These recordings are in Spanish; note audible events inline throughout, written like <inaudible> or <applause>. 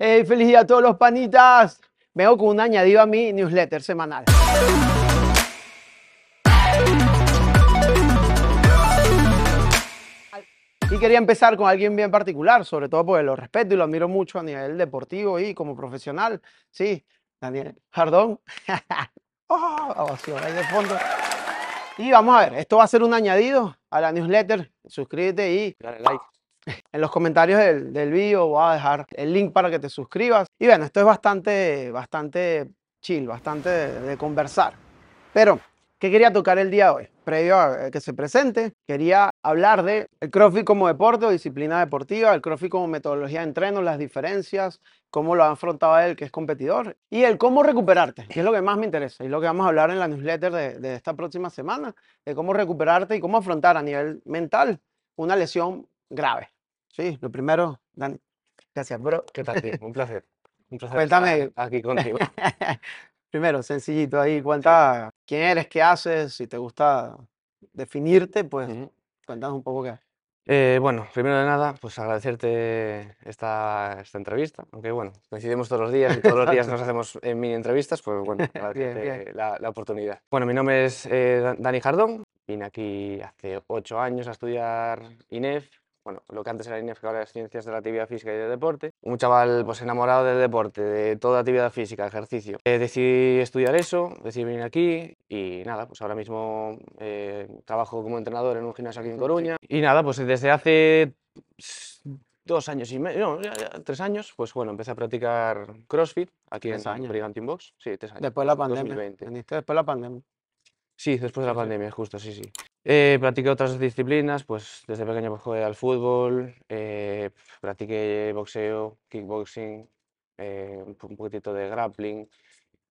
Hey, feliz día a todos los panitas. Vengo con un añadido a mi newsletter semanal. Y quería empezar con alguien bien particular, sobre todo porque lo respeto y lo admiro mucho a nivel deportivo y como profesional. Sí, Daniel Jardón. <laughs> oh, ovación ahí de fondo. Y vamos a ver, esto va a ser un añadido a la newsletter. Suscríbete y Dale like. <laughs> en los comentarios del, del vídeo voy a dejar el link para que te suscribas. Y bueno, esto es bastante, bastante chill, bastante de, de conversar. Pero, ¿qué quería tocar el día de hoy? Previo a que se presente, quería hablar de el CrossFit como deporte o disciplina deportiva, el CrossFit como metodología de entreno, las diferencias, cómo lo ha afrontado él, que es competidor, y el cómo recuperarte, que es lo que más me interesa, y lo que vamos a hablar en la newsletter de, de esta próxima semana, de cómo recuperarte y cómo afrontar a nivel mental una lesión grave. Sí, lo primero, Dani. Gracias, bro. ¿Qué tal, tío? Un placer. Un placer Cuéntame. estar aquí contigo. <laughs> Primero, sencillito ahí, cuenta quién eres, qué haces, si te gusta definirte, pues Ujú. cuéntanos un poco qué. Eh, bueno, primero de nada, pues agradecerte esta, esta entrevista, aunque bueno, coincidimos todos los días y todos los días nos <laughs> hacemos eh, mini entrevistas, pues bueno, agradecerte bien. La, la oportunidad. Bueno, mi nombre es eh, Da- Dani Jardón, vine aquí hace ocho años a estudiar INEF, bueno, lo que antes era INEF, que ahora es Ciencias de la Actividad Física y del Deporte. Un chaval pues enamorado del deporte, de toda actividad física, ejercicio. Eh, decidí estudiar eso, decidí venir aquí y nada, pues ahora mismo eh, trabajo como entrenador en un gimnasio aquí en Coruña. Y nada, pues desde hace dos años y medio, no, ya- ya tres años, pues bueno, empecé a practicar CrossFit aquí Tres en años. Brigantine Box. Sí, tres años. Después de la pandemia. 2020. Viniste después de la pandemia. Sí, después de la pandemia, justo, sí, sí. Eh, practiqué otras disciplinas, pues desde pequeño pues, jugué al fútbol, eh, practiqué boxeo, kickboxing, eh, un po- un poquitito de grappling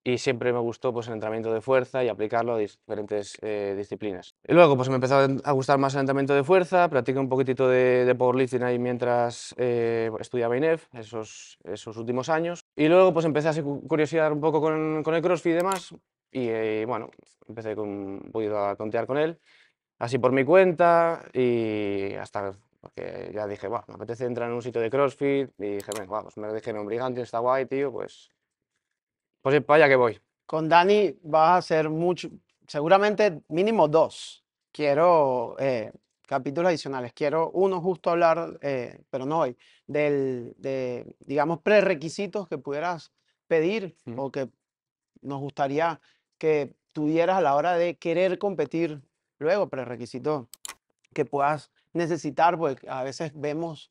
y siempre me gustó pues, el entrenamiento de fuerza y aplicarlo a diferentes eh, disciplinas. Y luego pues me empezó a gustar más el entrenamiento de fuerza, practiqué un poquitito de, de powerlifting ahí mientras eh, estudiaba INEF esos, esos últimos años. Y luego pues empecé a curiosidad un poco con, con el CrossFit y demás y eh, bueno, empecé con, un poquito a tontear con él, así por mi cuenta y hasta que ya dije, "Buah, me apetece entrar en un sitio de CrossFit y dije, venga, vamos, me dijeron, Brigantine está guay, tío, pues, pues para allá que voy. Con Dani vas a hacer mucho, seguramente mínimo dos. Quiero eh, capítulos adicionales. Quiero uno justo hablar, eh, pero no hoy, del, de, digamos, prerequisitos que pudieras pedir Ujú. o que nos gustaría que tuvieras a la hora de querer competir luego, prerequisitos que puedas necesitar, porque a veces vemos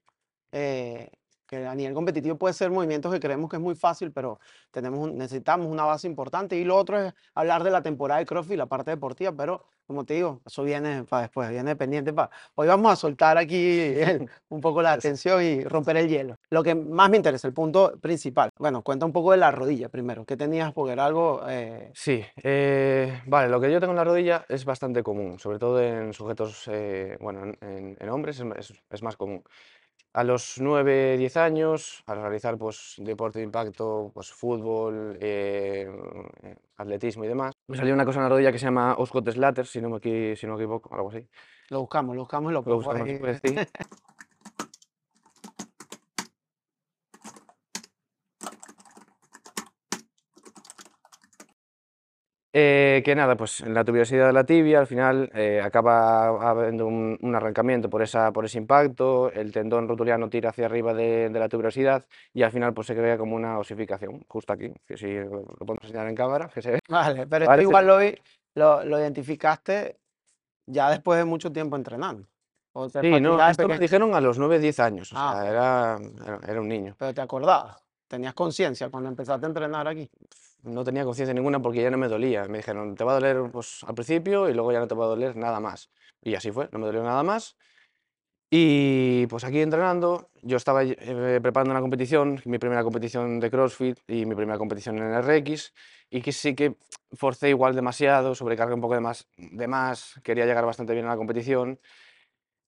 eh, que a nivel competitivo puede ser movimientos que creemos que es muy fácil, pero tenemos necesitamos una base importante. Y lo otro es hablar de la temporada de CrossFit, la parte deportiva, pero como te digo, eso viene para después, viene pendiente para... Hoy vamos a soltar aquí el- <laughs> un poco la atención y romper el hielo. Lo que más me interesa, el punto principal. Bueno, cuenta un poco de la rodilla primero. ¿Qué tenías? Porque era algo... eh, Sí, eh, vale, lo que yo tengo en la rodilla es bastante común, sobre todo en sujetos, eh, bueno, en, en- hombres es, es- es más común. A los 9, 10 años, al realizar pues, deporte de impacto, pues, fútbol, eh, atletismo y demás, me salió una cosa en la rodilla que se llama Osgood Slatter, si no me, equi- si no me equivoco, algo así. lo buscamos, lo buscamos y lo Lo buscamos sí. Eh, que nada, pues en la tuberosidad de la tibia al final eh, acaba habiendo un, un arrancamiento por, esa, por ese impacto, el tendón rotuliano tira hacia arriba de, de la tuberosidad y al final pues se crea como una osificación, justo aquí, que si lo, podemos enseñar en cámara, que se ve. Vale, pero Vale, esto igual lo, lo, lo identificaste ya después de mucho tiempo entrenando. O te Sí, no, esto me dijeron a los 9, 10 años, o Ah, sea, ok. era, era, era un niño. pero te acordabas. Tenías conciencia cuando empezaste a entrenar aquí. No tenía conciencia ninguna porque ya no me dolía. Me dijeron, te va a doler pues, al principio y luego ya no te va a doler nada más. Y así fue, no me dolió nada más. Y pues aquí entrenando, yo estaba eh, preparando una competición, mi primera competición de CrossFit y mi primera competición en RX, y que sí que forcé igual demasiado, sobrecargué un poco de más, de más, quería llegar bastante bien a la competición,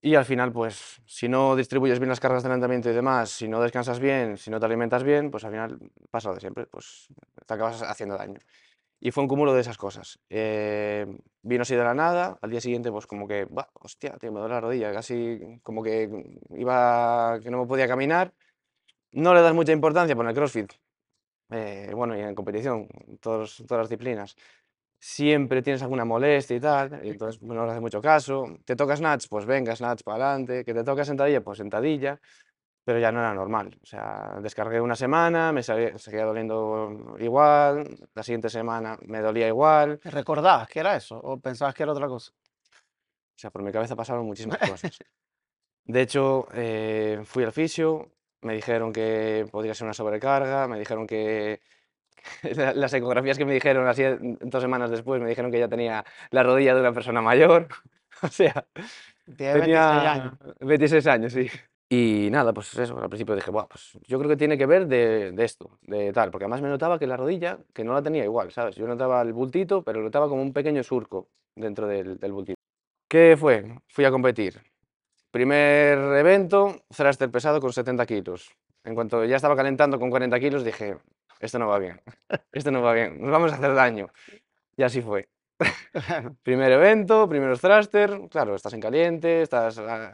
y al final, pues, si no distribuyes bien las cargas de entrenamiento y demás, si no descansas bien, si no te alimentas bien, pues al final pasa lo de siempre, pues te acabas haciendo daño. Y fue un cúmulo de esas cosas. Eh, vino así de la nada, al día siguiente pues como que, "Buah, hostia, tío, me duele la rodilla, casi como que iba, que no me podía caminar. no le das mucha importancia por el CrossFit, eh, bueno, y en competición, todos, todas las disciplinas, siempre tienes alguna molestia y tal, y entonces no le hace mucho caso. Te toca snatch, pues venga, snatch para adelante. Que te toca sentadilla, pues sentadilla. Pero ya no era normal. O sea, descargué una semana, me seguía, seguía doliendo igual, la siguiente semana me dolía igual. ¿Recordabas que era eso o pensabas que era otra cosa? O sea, por mi cabeza pasaron muchísimas <laughs> cosas. De hecho, eh, fui al fisio, me dijeron que podría ser una sobrecarga, me dijeron que <laughs> las ecografías que me dijeron así en- dos semanas después, me dijeron que ya tenía la rodilla de una persona mayor. <laughs> O sea, Tienes 26 años. tenía 26 años, sí. Y nada, pues eso, al principio dije, Buah, pues yo creo que tiene que ver de, de esto, de tal, porque además me notaba que la rodilla, que no la tenía igual, ¿sabes? Yo notaba el bultito, pero notaba como un pequeño surco dentro del, del bultito. ¿Qué fue? Fui a competir. Primer evento, thruster pesado con 70 kilos. En cuanto ya estaba calentando con 40 kilos, dije, esto no va bien, esto no va bien, nos vamos a hacer daño. Y así fue. <laughs> Primer evento, primeros thruster, claro, estás en caliente, estás ah,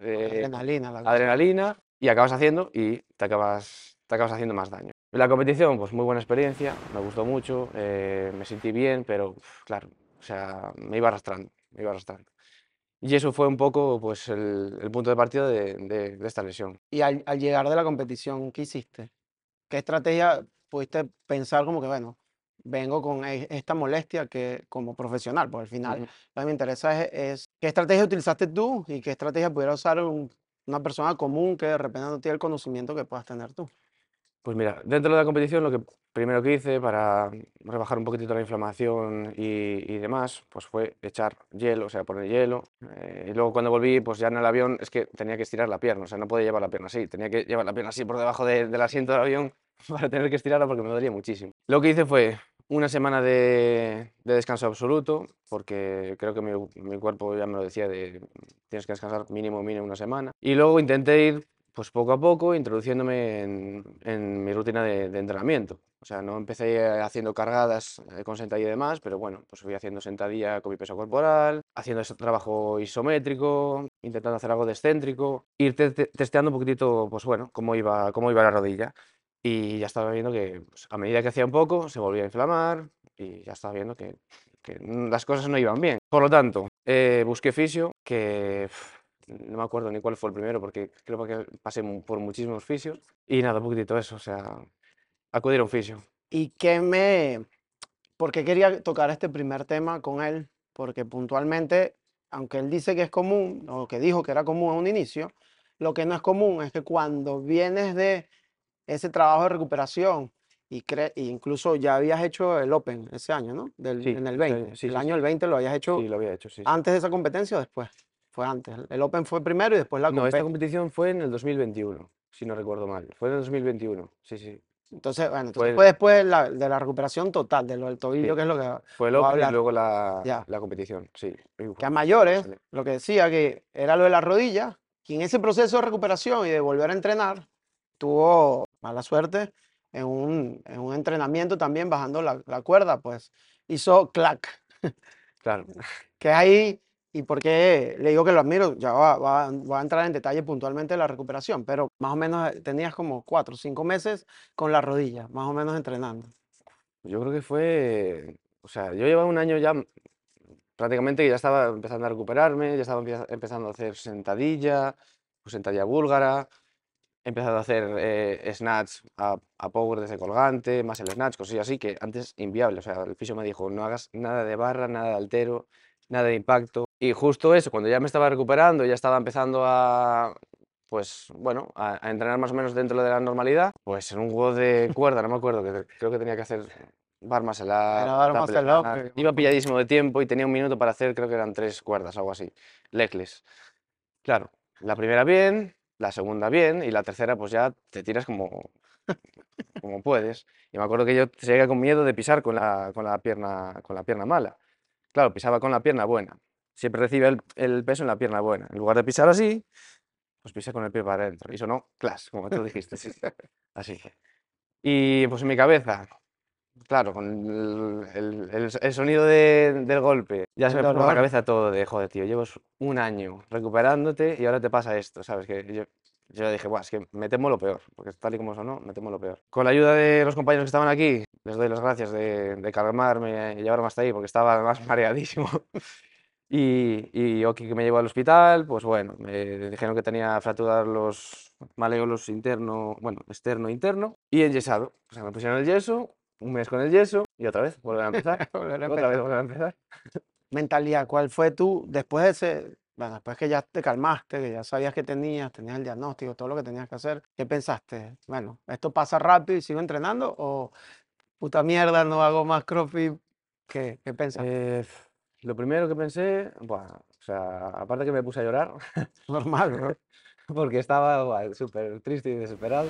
eh, Adrenalina, la adrenalina y acabas haciendo y te acabas, te acabas haciendo más daño. La competición, pues muy buena experiencia, me gustó mucho, eh, me sentí bien, pero uf, claro, o sea, me iba arrastrando, me iba arrastrando. Y eso fue un poco pues el, el punto de partida de, de- de esta lesión. Y al, al llegar de la competición, ¿qué hiciste? ¿Qué estrategia pudiste pensar como que, bueno, vengo con e- esta molestia que como profesional, porque al final Ujú. lo que me interesa es, es qué estrategia utilizaste tú y qué estrategia pudiera usar un- una persona común que de repente no tiene el conocimiento que puedas tener tú. Pues mira, dentro de la competición lo que primero que hice para rebajar un poquitito la inflamación y, y demás, pues fue echar hielo, o sea, poner hielo. eh, y luego cuando volví, pues ya en el avión es que tenía que estirar la pierna, o sea, no podía llevar la pierna así, tenía que llevar la pierna así por debajo de- del asiento del avión <laughs> para tener que estirarla porque me dolía muchísimo. Lo que hice fue una semana de, de descanso absoluto, porque creo que mi, cuerpo ya me lo decía de tienes que descansar mínimo, mínimo una semana. Y luego intenté ir pues poco a poco introduciéndome en, mi rutina de, entrenamiento. O sea, no empecé haciendo cargadas eh, con sentadilla y demás, pero bueno, pues fui haciendo sentadilla con mi peso corporal, haciendo ese trabajo isométrico, intentando hacer algo de excéntrico, ir te- te- testeando un poquitito, pues bueno, cómo iba, cómo iba la rodilla. Y ya estaba viendo que pues, a medida que hacía un poco, se volvía a inflamar y ya estaba viendo que, las cosas no iban bien. Por lo tanto, eh, busqué fisio, que no me acuerdo ni cuál fue el primero, porque creo que pasé por muchísimos fisios. Y nada, un poquitito eso, o sea, acudir a un fisio. ¿Y qué me... ¿Por qué quería tocar este primer tema con él? Porque puntualmente, aunque él dice que es común, o que dijo que era común a un inicio, lo que no es común es que cuando vienes de ese trabajo de recuperación y cre- e incluso ya habías hecho el Open ese año, ¿no? Del, Sí, en el ese 20. año, sí, el sí, año del 20 lo habías hecho Sí, lo había hecho, sí. sí. antes de esa competencia o después. Fue antes. El- Open fue primero y después la No, esta compe- competición fue en el 2021, si no recuerdo mal. Fue en el 2021, sí, sí. Entonces, bueno, entonces fue- después de la, de la recuperación total, de lo del tobillo, que es lo que... Fue el Open y luego la, la competición, sí. Uy, que a mayores, sale. lo que decía que era lo de la rodilla, y en ese proceso de recuperación y de volver a entrenar, tuvo mala suerte en un, en un entrenamiento también bajando la, la cuerda, pues hizo clac, Claro. <laughs> que ahí, y porque le digo que lo admiro, ya va, va- voy a entrar en detalle puntualmente de la recuperación, pero más o menos eh, tenías como cuatro o cinco meses con la rodilla, más o menos entrenando. Yo creo que fue, o sea, yo llevaba un año ya prácticamente que ya estaba empezando a recuperarme, ya estaba empeza- empezando a hacer sentadilla, pues sentadilla búlgara, he empezado a hacer eh, snatch a, a power desde colgante, más el snatch, cosas así que antes inviable, o sea, el fisio me dijo, no hagas nada de barra, nada de altero, nada de impacto, y justo eso, cuando ya me estaba recuperando, ya estaba empezando a, pues bueno, a, a entrenar más o menos dentro de la normalidad, pues en un juego de <laughs> cuerda, no me acuerdo, que te- creo que tenía que hacer bar bar. que me Iba pilladísimo de tiempo y tenía un minuto para hacer, creo que eran tres cuerdas, algo así, legless. Claro, la primera bien, la segunda bien y la tercera pues ya te tiras como, como puedes. Y me acuerdo que yo seguía con miedo de pisar con la, con la pierna, con la pierna mala. Claro, pisaba con la pierna buena. Siempre recibe el, el peso en la pierna buena. En lugar de pisar así, pues pisé con el pie para adentro. Y sonó clash, como tú dijiste. sí, <laughs> Así. Y pues en mi cabeza, claro, con el, el- el- sonido de- del golpe, ya se me pone la cabeza todo de, joder, tío, llevas un año recuperándote y ahora te pasa esto, ¿sabes? Que yo yo dije, Buah, es que me temo lo peor, porque tal y como sonó, me temo lo peor. Con la ayuda de los compañeros que estaban aquí, les doy las gracias de, de calmarme y llevarme hasta ahí, porque estaba además <laughs> mareadísimo. Y, y Oki que me llevó al hospital, pues bueno, me dijeron que tenía fracturar los maleolos interno, bueno, externo e interno, y enyesado. O sea, me pusieron el yeso, un mes con el yeso, y otra vez, volver a empezar. <laughs> Volver a otra vez, empezar. volver a empezar. Mentalidad, ¿cuál fue tú después de ese, bueno, después que ya te calmaste, que ya sabías que tenías, tenías el diagnóstico, todo lo que tenías que hacer, ¿qué pensaste? Bueno, ¿esto pasa rápido y sigo entrenando o puta mierda, no hago más CrossFit? ¿Qué, qué pensaste? Eh, lo primero que pensé, buah, o sea, aparte que me puse a llorar, <laughs> Normal, bro. porque estaba buah, súper triste y desesperado,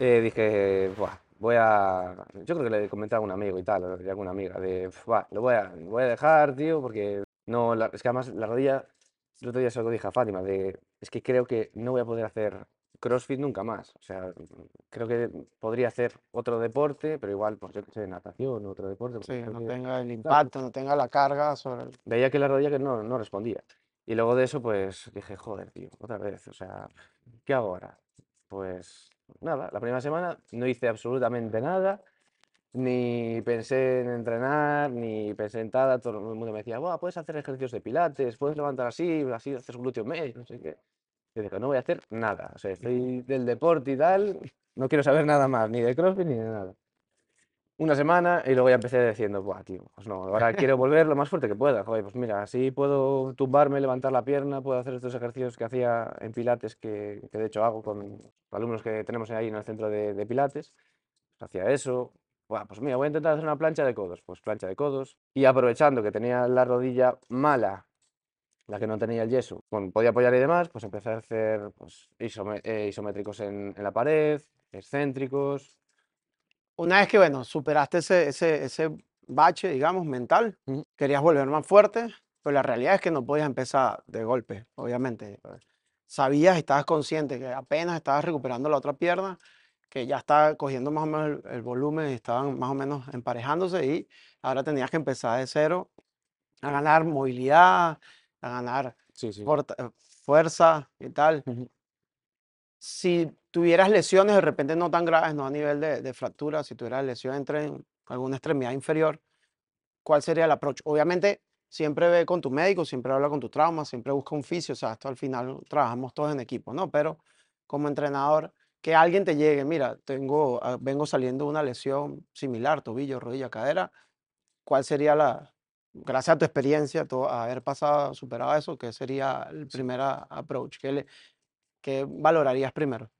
eh, dije, buah, voy a... Yo creo que le comenté a un amigo y tal, y a alguna amiga, de, buah, lo voy a, lo voy a dejar, tío, porque no, la- es que además la rodilla, el otro día se lo dije a Fátima, de, es que creo que no voy a poder hacer CrossFit nunca más, o sea, creo que podría hacer otro deporte, pero igual, pues yo qué sé, natación, otro deporte, porque Sí, no que- tenga el impacto, no tenga la carga sobre el... veía que la rodilla que no, no respondía. Y luego de eso, pues dije, joder, tío, otra vez, o sea, ¿qué hago ahora? Pues nada, la primera semana no hice absolutamente nada, ni pensé en entrenar, ni pensé en nada, todo el mundo me decía, Buah, puedes hacer ejercicios de pilates, puedes levantar así, así haces glúteo medio, no sé qué. Yo dije, no voy a hacer nada, o sea, estoy del deporte y tal, no quiero saber nada más, ni de CrossFit ni de nada una semana y luego ya empecé diciendo, Buah, tío, pues no, ahora quiero volver lo más fuerte que pueda. Joder, pues mira, así puedo tumbarme, levantar la pierna, puedo hacer estos ejercicios que hacía en Pilates, que, que de hecho hago con alumnos que tenemos ahí en el centro de, Pilates. Hacía eso. Buah, pues mira, voy a intentar hacer una plancha de codos. Pues plancha de codos. Y aprovechando que tenía la rodilla mala, la que no tenía el yeso, bueno, podía apoyar y demás, pues empecé a hacer pues, eh, isométricos en, en la pared, excéntricos. Una vez que, bueno, superaste ese, ese, ese bache, digamos, mental, Ujú. querías volver más fuerte, pero la realidad es que no podías empezar de golpe, obviamente. eh, Sabías estabas consciente que apenas estabas recuperando la otra pierna, que ya estaba cogiendo más o menos el, el volumen estaban más o menos emparejándose y ahora tenías que empezar de cero a ganar movilidad, a ganar Sí, sí. eh, fuerza y tal. Ujú. Si tuvieras lesiones de repente no tan graves, no a nivel de, de fractura, si tuvieras lesión entre en alguna extremidad inferior, ¿cuál sería el approach? Obviamente, siempre ve con tu médico, siempre habla con tu trauma, siempre busca un fisio, o sea, esto al final trabajamos todos en equipo, ¿no? Pero como entrenador, que alguien te llegue, mira, tengo, ah, vengo saliendo de una lesión similar, tobillo, rodilla, cadera, ¿cuál sería la, gracias a tu experiencia, todo, haber pasado, superado eso, qué sería el primer approach? ¿Qué, le- qué valorarías primero?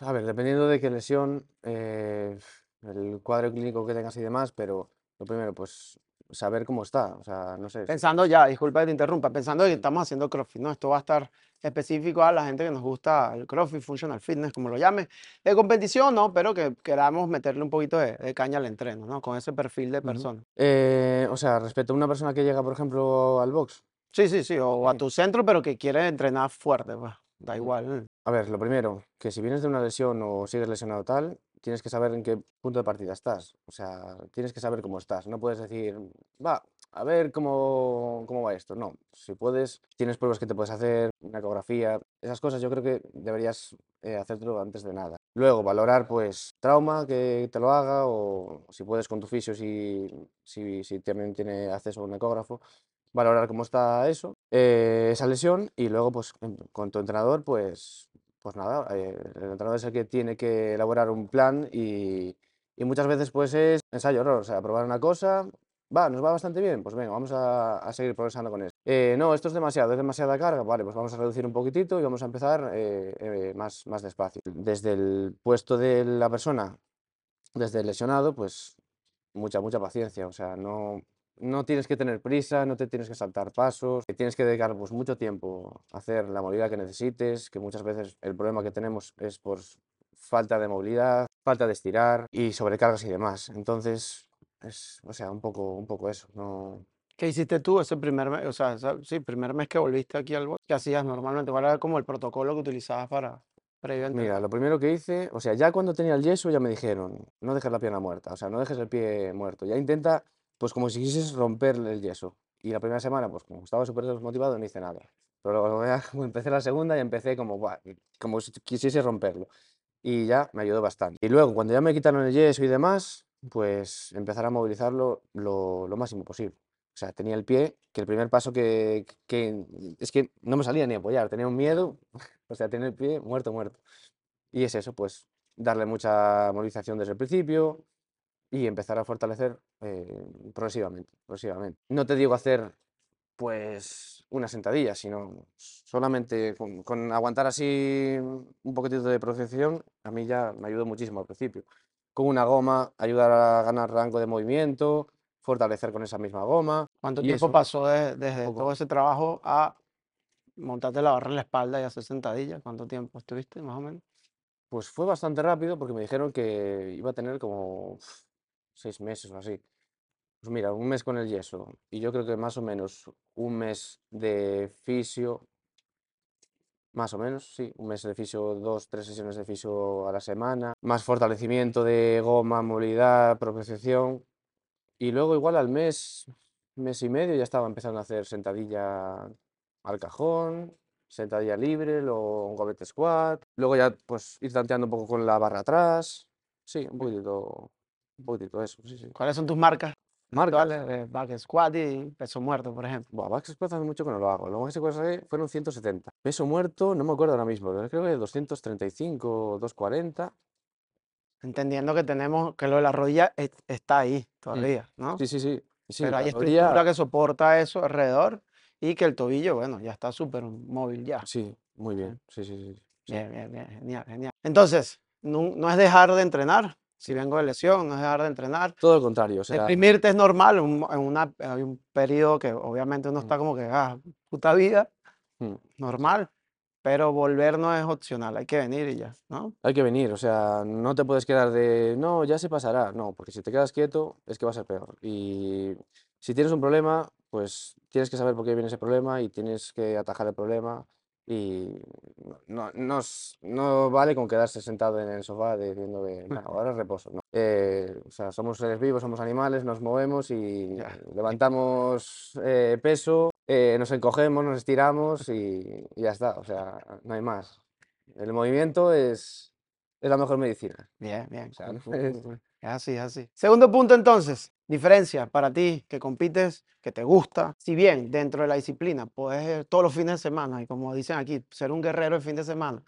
A ver, dependiendo de qué lesión, eh, el cuadro clínico que tengas y demás, pero lo primero, pues saber cómo está, o sea, no sé. Pensando ya, disculpa que te interrumpa, pensando que estamos haciendo CrossFit, ¿no? Esto va a estar específico a la gente que nos gusta el CrossFit, Functional Fitness, como lo llame. De competición, ¿no? Pero que queramos meterle un poquito de, de caña al entreno, ¿no? Con ese perfil de persona. Eh, o sea, respecto a una persona que llega, por ejemplo, al box, Sí, sí, sí, o a Sí. tu centro, pero que quiere entrenar fuerte, pues, da igual. a ver, lo primero, que si vienes de una lesión o sigues lesionado tal, tienes que saber en qué punto de partida estás, o sea, tienes que saber cómo estás, no puedes decir, va, a ver cómo, cómo va esto, no, si puedes, tienes pruebas que te puedes hacer, una ecografía, esas cosas yo creo que deberías eh, hacértelo antes de nada. Luego, valorar, pues, trauma que te lo haga o si puedes con tu fisio, si, si, si también tiene acceso a un ecógrafo, valorar cómo está eso, eh, esa lesión y luego, pues, con tu entrenador, pues, pues nada, eh, el entrenador es el que tiene que elaborar un plan y, y muchas veces, pues, es ensayo error, o sea, probar una cosa, va, nos va bastante bien, pues venga, vamos a, a seguir progresando con eso. Eh, no, esto es demasiado, es demasiada carga, vale, pues vamos a reducir un poquitito y vamos a empezar más, más despacio. Desde el puesto de la persona, desde el lesionado, pues mucha, mucha paciencia, o sea, no, no tienes que tener prisa, no te tienes que saltar pasos, que tienes que dedicar pues, mucho tiempo a hacer la movilidad que necesites, que muchas veces el problema que tenemos es por falta de movilidad, falta de estirar y sobrecargas y demás. Entonces, es, o sea, un poco, un poco eso, no... ¿Qué hiciste tú ese primer mes? O sea, sí, primer mes que volviste aquí al box. ¿Qué hacías normalmente? ¿Cuál era como el protocolo que utilizabas para previo? Mira, lo primero que hice, o sea, ya cuando tenía el yeso ya me dijeron, no dejes la pierna muerta, o sea, no dejes el pie muerto, ya intenta, pues como si quisieses romper el yeso. Y la primera semana, pues como estaba súper desmotivado, no hice nada. Pero luego <laughs> empecé la segunda y empecé como, buah, como si quisiese romperlo. Y ya me ayudó bastante. Y luego, cuando ya me quitaron el yeso y demás, pues empezar a movilizarlo lo, lo máximo posible. O sea, tenía el pie, que el primer paso que, que es que no me salía ni apoyar, tenía un miedo, <laughs> o sea, tenía el pie muerto, muerto. Y es eso, pues darle mucha movilización desde el principio y empezar a fortalecer eh, progresivamente, progresivamente. No te digo hacer pues una sentadilla, sino solamente con, con aguantar así un poquitito de protección, a mí ya me ayudó muchísimo al principio. Con una goma ayudar a ganar rango de movimiento, fortalecer con esa misma goma. ¿Cuánto tiempo eso, pasó de- desde poco. todo ese trabajo a montarte la barra en la espalda y hacer sentadilla? ¿Cuánto tiempo estuviste, más o menos? Pues fue bastante rápido porque me dijeron que iba a tener como seis meses o así. Pues mira, un mes con el yeso y yo creo que más o menos un mes de fisio, más o menos, sí, un mes de fisio, dos, tres sesiones de fisio a la semana, más fortalecimiento de goma, movilidad, propiocepción y luego igual al mes, mes y medio ya estaba empezando a hacer sentadilla al cajón, sentadilla libre, luego un goblet squat, luego ya pues ir tanteando un poco con la barra atrás, sí, un poquitito, un poquitito eso, sí, sí. ¿Cuáles son tus marcas Marcas. de back squat y peso muerto, por ejemplo? Buah, back squat hace mucho que no lo hago. Lo más que saqué fueron 170. Peso muerto, no me acuerdo ahora mismo, pero creo que 235 o 240. Entendiendo que tenemos que lo de la rodilla es- está ahí todavía, ¿no? Sí, sí, sí. sí Pero hay rodilla- estructura que soporta eso alrededor y que el tobillo, bueno, ya está súper móvil ya. Sí, muy bien. Sí, sí, sí. sí. Bien, bien, bien, genial, genial. Entonces, no, no es dejar de entrenar. Si vengo de lesión, no es dejar de entrenar. Todo lo contrario. O sea, Deprimirte es normal, un- en una, hay un periodo que obviamente uno está como que, ah, puta vida, mm, normal, pero volver no es opcional, hay que venir y ya, ¿no? hay que venir. O sea, no te puedes quedar de, no, ya se pasará. No, porque si te quedas quieto es que va a ser peor. Y si tienes un problema, pues tienes que saber por qué viene ese problema y tienes que atajar el problema. Y no, no, no no vale con quedarse sentado en el sofá diciendo que "Nah, <laughs> ahora reposo. No. Eh, o sea, somos seres vivos, somos animales, nos movemos y Ya. levantamos eh, peso, eh, nos encogemos, nos estiramos y, y ya está. O sea, no hay más. El movimiento es, es la mejor medicina. Bien, bien. O sea, es- así, es así. Segundo punto entonces, diferencia para ti que compites, que te gusta. Si bien dentro de la disciplina puedes ir todos los fines de semana y como dicen aquí, ser un guerrero el fin de semana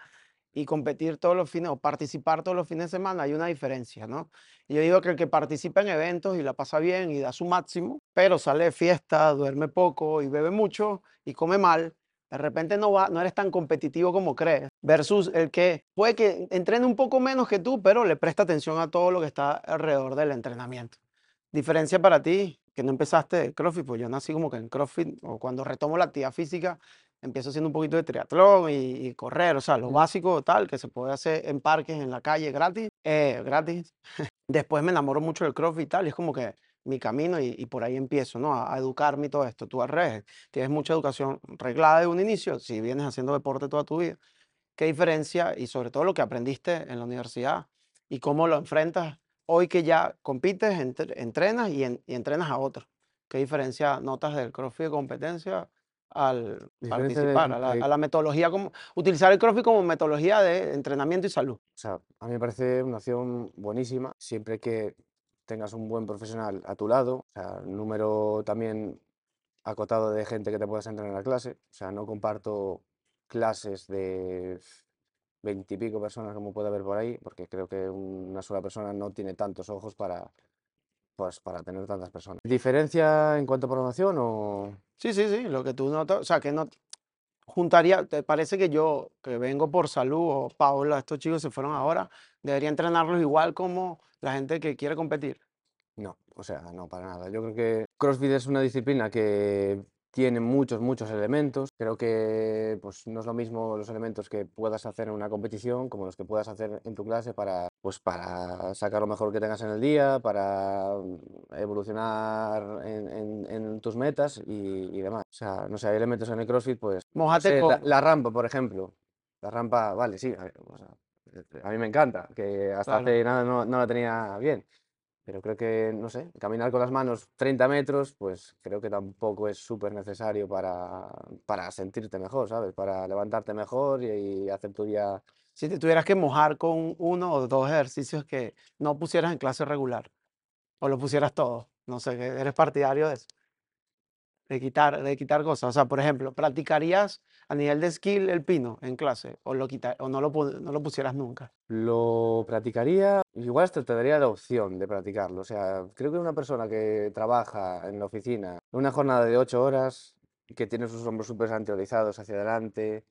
y competir todos los fines o participar todos los fines de semana, hay una diferencia, ¿no? Y yo digo que el que participa en eventos y la pasa bien y da su máximo, pero sale de fiesta, duerme poco y bebe mucho y come mal, de repente no, va, no eres tan competitivo como crees, versus el que puede que entrene un poco menos que tú, pero le presta atención a todo lo que está alrededor del entrenamiento. Diferencia para ti, que no empezaste el CrossFit, pues yo nací como que en CrossFit, o cuando retomo la actividad física, empiezo haciendo un poquito de triatlón y, y correr, o sea, lo básico tal, que se puede hacer en parques, en la calle, gratis, eh, gratis. <laughs> Después me enamoro mucho del CrossFit y tal, y es como que mi camino y, y por ahí empiezo, ¿no? A, a educarme y todo esto. Tú al revés, tienes mucha educación reglada de un inicio, si vienes haciendo deporte toda tu vida. ¿Qué diferencia y sobre todo lo que aprendiste en la universidad y cómo lo enfrentas hoy que ya compites, entre- entrenas y, en- y entrenas a otros? ¿Qué diferencia notas del CrossFit de competencia al Diferencia de- participar, a la, de- a la metodología, como, utilizar el CrossFit como metodología de entrenamiento y salud? O sea, a mí me parece una opción buenísima, siempre que tengas un buen profesional a tu lado, o sea, número también acotado de gente que te puedas entrenar en la clase, o sea, no comparto clases de veintipico personas como puede haber por ahí, porque creo que una sola persona no tiene tantos ojos para, pues, para tener tantas personas. ¿Diferencia en cuanto a programación o...? Sí, sí, sí, lo que tú notas, o sea, que no juntaría, ¿te parece que yo, que vengo por salud, o Paula, estos chicos se fueron ahora, debería entrenarlos igual como la gente que quiere competir? No, o sea, no, para nada. Yo creo que CrossFit es una disciplina que tiene muchos, muchos elementos. Creo que pues, no es lo mismo los elementos que puedas hacer en una competición como los que puedas hacer en tu clase para, pues, para sacar lo mejor que tengas en el día, para mm, evolucionar en, en- en tus metas y, y demás. O sea, no sé, hay elementos en el CrossFit, pues, sé, la, rampa, por ejemplo. La rampa, vale, sí, a, o sea, a mí me encanta, que hasta Claro. hace nada no, no la tenía bien. Pero creo que, no sé, caminar con las manos 30 metros, pues creo que tampoco es súper necesario para, para sentirte mejor, ¿sabes? Para levantarte mejor y, y hacer tu día. Si te tuvieras que mojar con uno o dos ejercicios que no pusieras en clase regular, o lo pusieras todo, no sé, eres partidario de eso, de quitar, de quitar cosas. O sea, por ejemplo, ¿practicarías a nivel de skill el pino en clase o, lo quita- o no, lo, no lo pusieras nunca? Lo practicaría, igual hasta te daría la opción de practicarlo. O sea, creo que una persona que trabaja en la oficina una jornada de 8 horas, que tiene sus hombros súper anteorizados hacia adelante,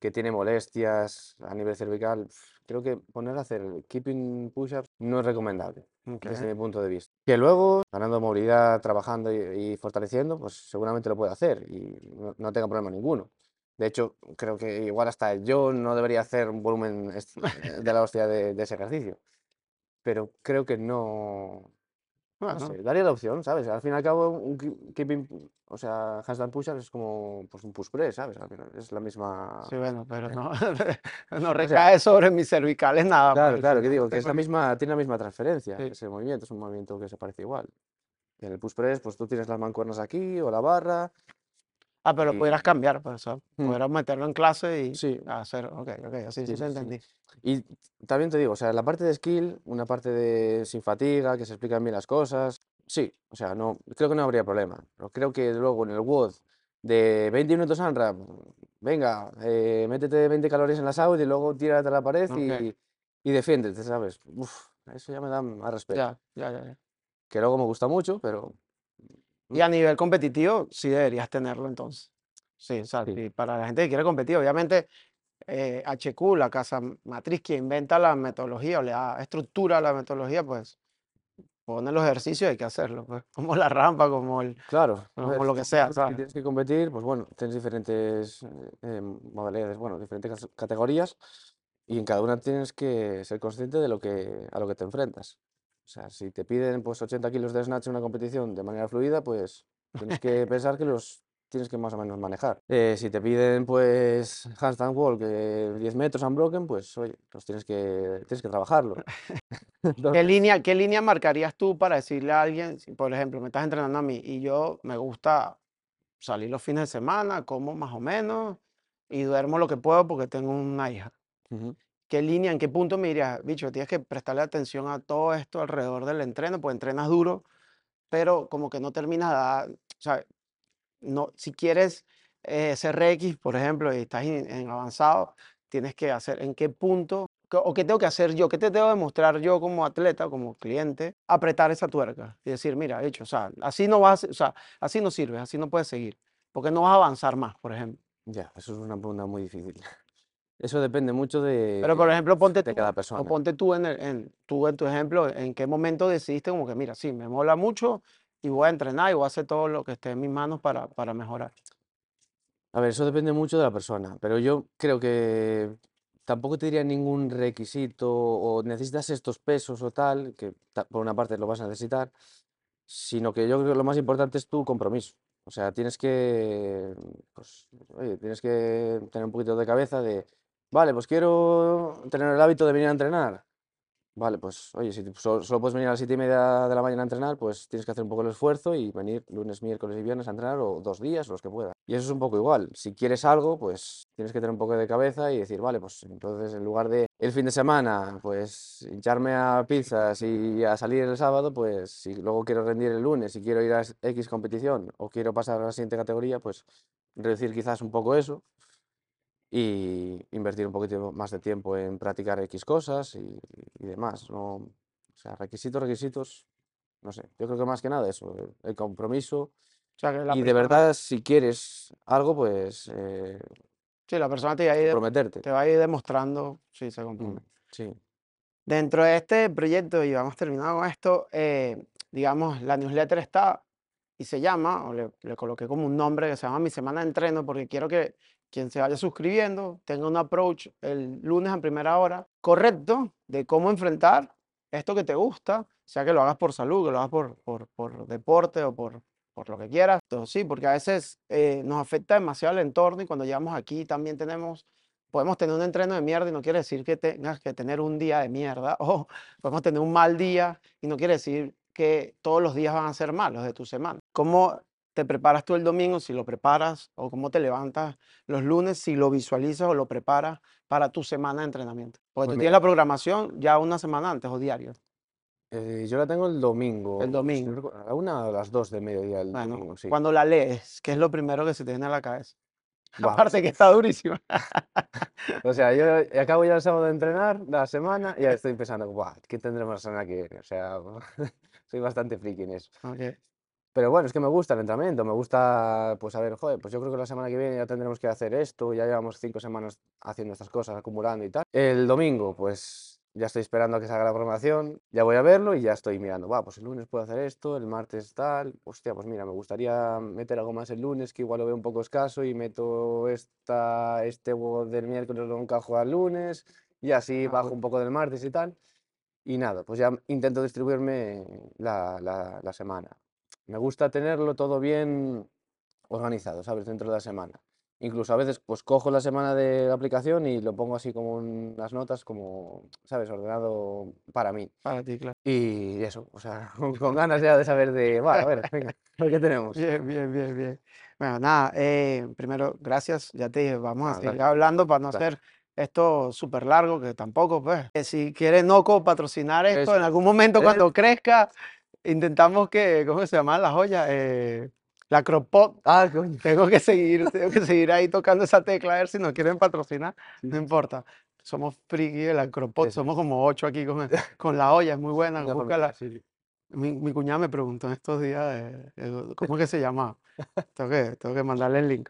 que tiene molestias a nivel cervical, creo que poner a hacer keeping push-ups no es recomendable Ok. desde mi punto de vista. Que luego, ganando movilidad, trabajando y, y fortaleciendo, pues seguramente lo puede hacer y no, no tenga problema ninguno. De hecho, creo que igual hasta yo no debería hacer un volumen eh, de la hostia de, de ese ejercicio. Pero creo que no, no Bueno, sé, daría la opción, ¿sabes? Al fin y al cabo, un keep- keeping, o sea, handstand push-up es como pues, un push press, ¿sabes? Al final es la misma... sí, bueno, pero no, <laughs> no <laughs> recae sobre mis cervicales nada. Claro, claro, que no digo, <laughs> que es la misma, tiene la misma transferencia, Sí. ese movimiento, es un movimiento que se parece igual. En el push press, pues tú tienes las mancuernas aquí o la barra. Ah, pero lo pudieras cambiar, pues, o sea, Mm. pudieras meterlo en clase y Sí. hacer, ok, ok, así sí, Sí, sí. entendí. Y también te digo, o sea, la parte de skill, una parte de sin fatiga, que se explican bien las cosas, sí, o sea, no, creo que no habría problema. Pero creo que luego en el WOD de 20 minutos ANRAP, venga, eh, métete 20 calorías en la SAUD y luego tírate a la pared Ok. y, y defiéndete, ¿sabes? Uf, eso ya me da más respeto. Ya, ya, ya, ya. Que luego me gusta mucho, pero Y a nivel competitivo, sí deberías tenerlo entonces. Sí, o sea, Sí. sí, para la gente que quiere competir, obviamente, eh, HQ, la casa matriz que inventa la metodología o le da estructura a la metodología, pues pone los ejercicios, hay que hacerlo, pues, <laughs> como la rampa, como el... Claro, Como ver, lo que sea, si ¿sabes? tienes que competir, pues bueno, tienes diferentes eh, modalidades, bueno, diferentes categorías y en cada una tienes que ser consciente de lo que, a lo que te enfrentas. O sea, si te piden pues 80 kilos de snatch en una competición de manera fluida, pues tienes que <laughs> pensar que los tienes que más o menos manejar. Eh, si te piden pues handstand walk eh, 10 metros unbroken, pues oye, los tienes que, tienes que trabajarlo. <laughs> ¿Qué línea, qué línea marcarías tú para decirle a alguien, si, por ejemplo, me estás entrenando a mí y yo me gusta salir los fines de semana, como más o menos y duermo lo que puedo porque tengo una hija? ¿Qué línea, en qué punto me dirías, bicho, tienes que prestarle atención a todo esto alrededor del entreno, pues entrenas duro, pero como que no terminas de dar, o sea, no, si quieres eh, ser RX, por ejemplo, y estás en, avanzado, tienes que hacer, ¿en qué punto? ¿O qué tengo que hacer yo? ¿Qué te tengo que demostrar yo como atleta, como cliente? Apretar esa tuerca y decir, mira, hecho, o sea, así no vas, o sea, así no sirves, así no puedes seguir, porque no vas a avanzar más, por ejemplo. Ya, eso es una pregunta muy difícil. Eso depende mucho de, Pero, por ejemplo, ponte de tú, cada o persona. ponte tú en, el- en, tú en tu ejemplo, en qué momento decidiste como que, mira, sí, me mola mucho y voy a entrenar y voy a hacer todo lo que esté en mis manos para, para mejorar. A ver, eso depende mucho de la persona, pero yo creo que tampoco te diría ningún requisito o necesitas estos pesos o tal, que por una parte lo vas a necesitar, sino que yo creo que lo más importante es tu compromiso. O sea, tienes que, pues, oye, tienes que tener un poquito de cabeza de, vale, pues quiero tener el hábito de venir a entrenar. Vale, pues oye, si solo, solo puedes venir a las siete y media de la mañana a entrenar, pues tienes que hacer un poco el esfuerzo y venir lunes, miércoles y viernes a entrenar o dos días, los que puedas. Y eso es un poco igual. Si quieres algo, pues tienes que tener un poco de cabeza y decir, vale, pues entonces en lugar de el fin de semana, pues hincharme a pizzas y a salir el sábado, pues si luego quiero rendir el lunes y quiero ir a X competición o quiero pasar a la siguiente categoría, pues reducir quizás un poco eso y invertir un poquito más de tiempo en practicar X cosas y, y demás. ¿no? O sea, requisitos, requisitos, no sé. Yo creo que más que nada eso, el- compromiso. O sea, que la Y de persona, verdad, si quieres algo, pues eh, sí, la persona te va a ir, de- comprometerte. te va a ir demostrando si se Mm, compromete. sí. Dentro de este proyecto, y vamos terminando con esto, eh, digamos, la newsletter está y se llama, o le, le coloqué como un nombre que se llama Mi Semana de Entreno, porque quiero que quien se vaya suscribiendo tenga un approach el lunes a primera hora correcto de cómo enfrentar esto que te gusta, sea que lo hagas por salud, que lo hagas por, por, por deporte o por, por lo que quieras. Entonces, sí, porque a veces eh, nos afecta demasiado el entorno y cuando llegamos aquí también tenemos podemos tener un entreno de mierda y no quiere decir que tengas que tener un día de mierda, <laughs> o podemos tener un mal día y no quiere decir que todos los días van a ser malos de tu semana. ¿Cómo te preparas tú el domingo si lo preparas? ¿O cómo te levantas los lunes si lo visualizas o lo preparas para tu semana de entrenamiento? Porque Pues tú tienes la programación ya una semana antes o diario. Eh, yo la tengo el domingo. El domingo. A la una o a las dos de mediodía el Bueno, domingo, sí. cuando la lees, ¿qué es lo primero que se te viene a la cabeza? <laughs> Buah, Aparte que está durísima. O sea, yo acabo ya el sábado de entrenar, la semana, y ya estoy pensando, ¿qué tendremos la semana que viene? O sea, <laughs> soy bastante friki en eso. Ok, Pero bueno, es que me gusta el entrenamiento, me gusta, pues a ver, joder, pues yo creo que la semana que viene ya tendremos que hacer esto, ya llevamos cinco semanas haciendo estas cosas, acumulando y tal. El domingo, pues ya estoy esperando a que salga la programación, ya voy a verlo y ya estoy mirando, va, pues el lunes puedo hacer esto, el martes tal, hostia, pues mira, me gustaría meter algo más el lunes, que igual lo veo un poco escaso y meto esta, este huevo del miércoles lo encajo al lunes y así Ah, bajo bueno. un poco del martes y tal. Y nada, pues ya intento distribuirme la, la, la semana. Me gusta tenerlo todo bien organizado, ¿sabes? Dentro de la semana. Incluso a veces pues cojo la semana de la aplicación y lo pongo así como en las notas, como, ¿sabes? Ordenado para mí. para ti, claro. Y eso, o sea, <laughs> con, ganas ya de saber de, bueno, a ver, venga, ver qué tenemos. Bien, bien, bien, bien. Bueno, nada, eh, primero, gracias. Ya te dije, vamos a Ah, seguir gracias. hablando para no Gracias. hacer esto súper largo, que tampoco, pues. Si quiere Noco patrocinar esto Eso. en algún momento cuando crezca, intentamos que, ¿cómo se llama la joya? Eh, la Cropot. Ah, coño. Tengo que seguir, tengo que seguir ahí tocando esa tecla a ver si nos quieren patrocinar. Sí. No importa. Somos friki de la Cropot, Eso somos como ocho aquí con, con la olla, es muy buena. Una búscala. sí. Mi, mi cuñada me preguntó en estos días, <laughs> ¿cómo es que se llama? Tengo que, tengo que mandarle el link.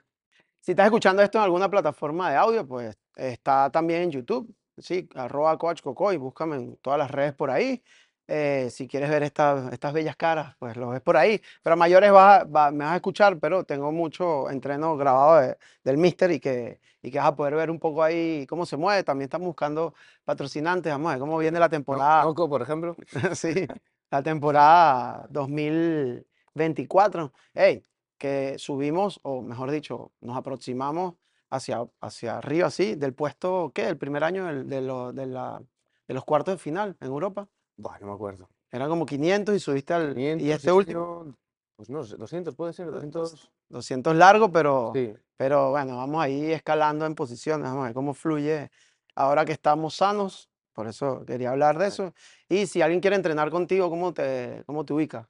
Si estás escuchando esto en alguna plataforma de audio, pues está también en YouTube, sí, arroba Coach Cocoy, búscame en todas las redes por ahí. Eh, si quieres ver estas, estas bellas caras, pues lo ves por ahí. Pero a mayores vas a- va- me vas a escuchar, pero tengo mucho entreno grabado de- del Mister y que, y que vas a poder ver un poco ahí cómo se mueve. También estamos buscando patrocinantes, vamos a ver cómo viene la temporada. Noco, por ejemplo. <laughs> Sí, la temporada 2024. Hey, que subimos, o mejor dicho, nos aproximamos hacia, hacia arriba, así, del puesto, ¿qué? El primer año del- de, lo- de la- de los cuartos de final en Europa. Buah, no me acuerdo. Eran como 500 y subiste al... 500, y este último, pues no sé, 200 puede ser, Do- 200. 200 largo, pero, Sí, pero bueno, vamos ahí escalando en posiciones, vamos a ver cómo fluye ahora que estamos sanos. Por eso quería hablar de eso. Y si alguien quiere entrenar contigo, ¿cómo te, cómo te ubica?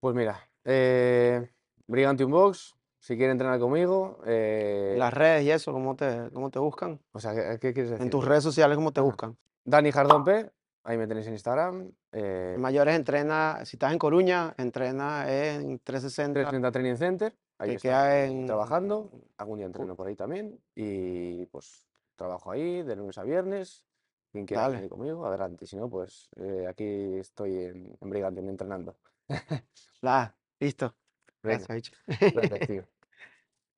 Pues mira, eh, Brigantium Box, si quiere entrenar conmigo, eh, Las redes y eso, ¿cómo te, cómo te buscan? o sea, ¿qué, qué quieres decir? En tus redes sociales, ¿cómo te buscan? Dani Jardón P, ahí me tenéis en Instagram. Eh, Mayores entrena, si estás en Coruña, entrena en 360, 360 Training Center, ahí que queda en... trabajando, algún día entreno por ahí también y pues trabajo ahí de lunes a viernes. Quien quiera venir conmigo, adelante. Si no, pues eh, aquí estoy en, en Brigantium entrenando. La, listo. <laughs> Venga, Gracias, bicho. gracias, tío.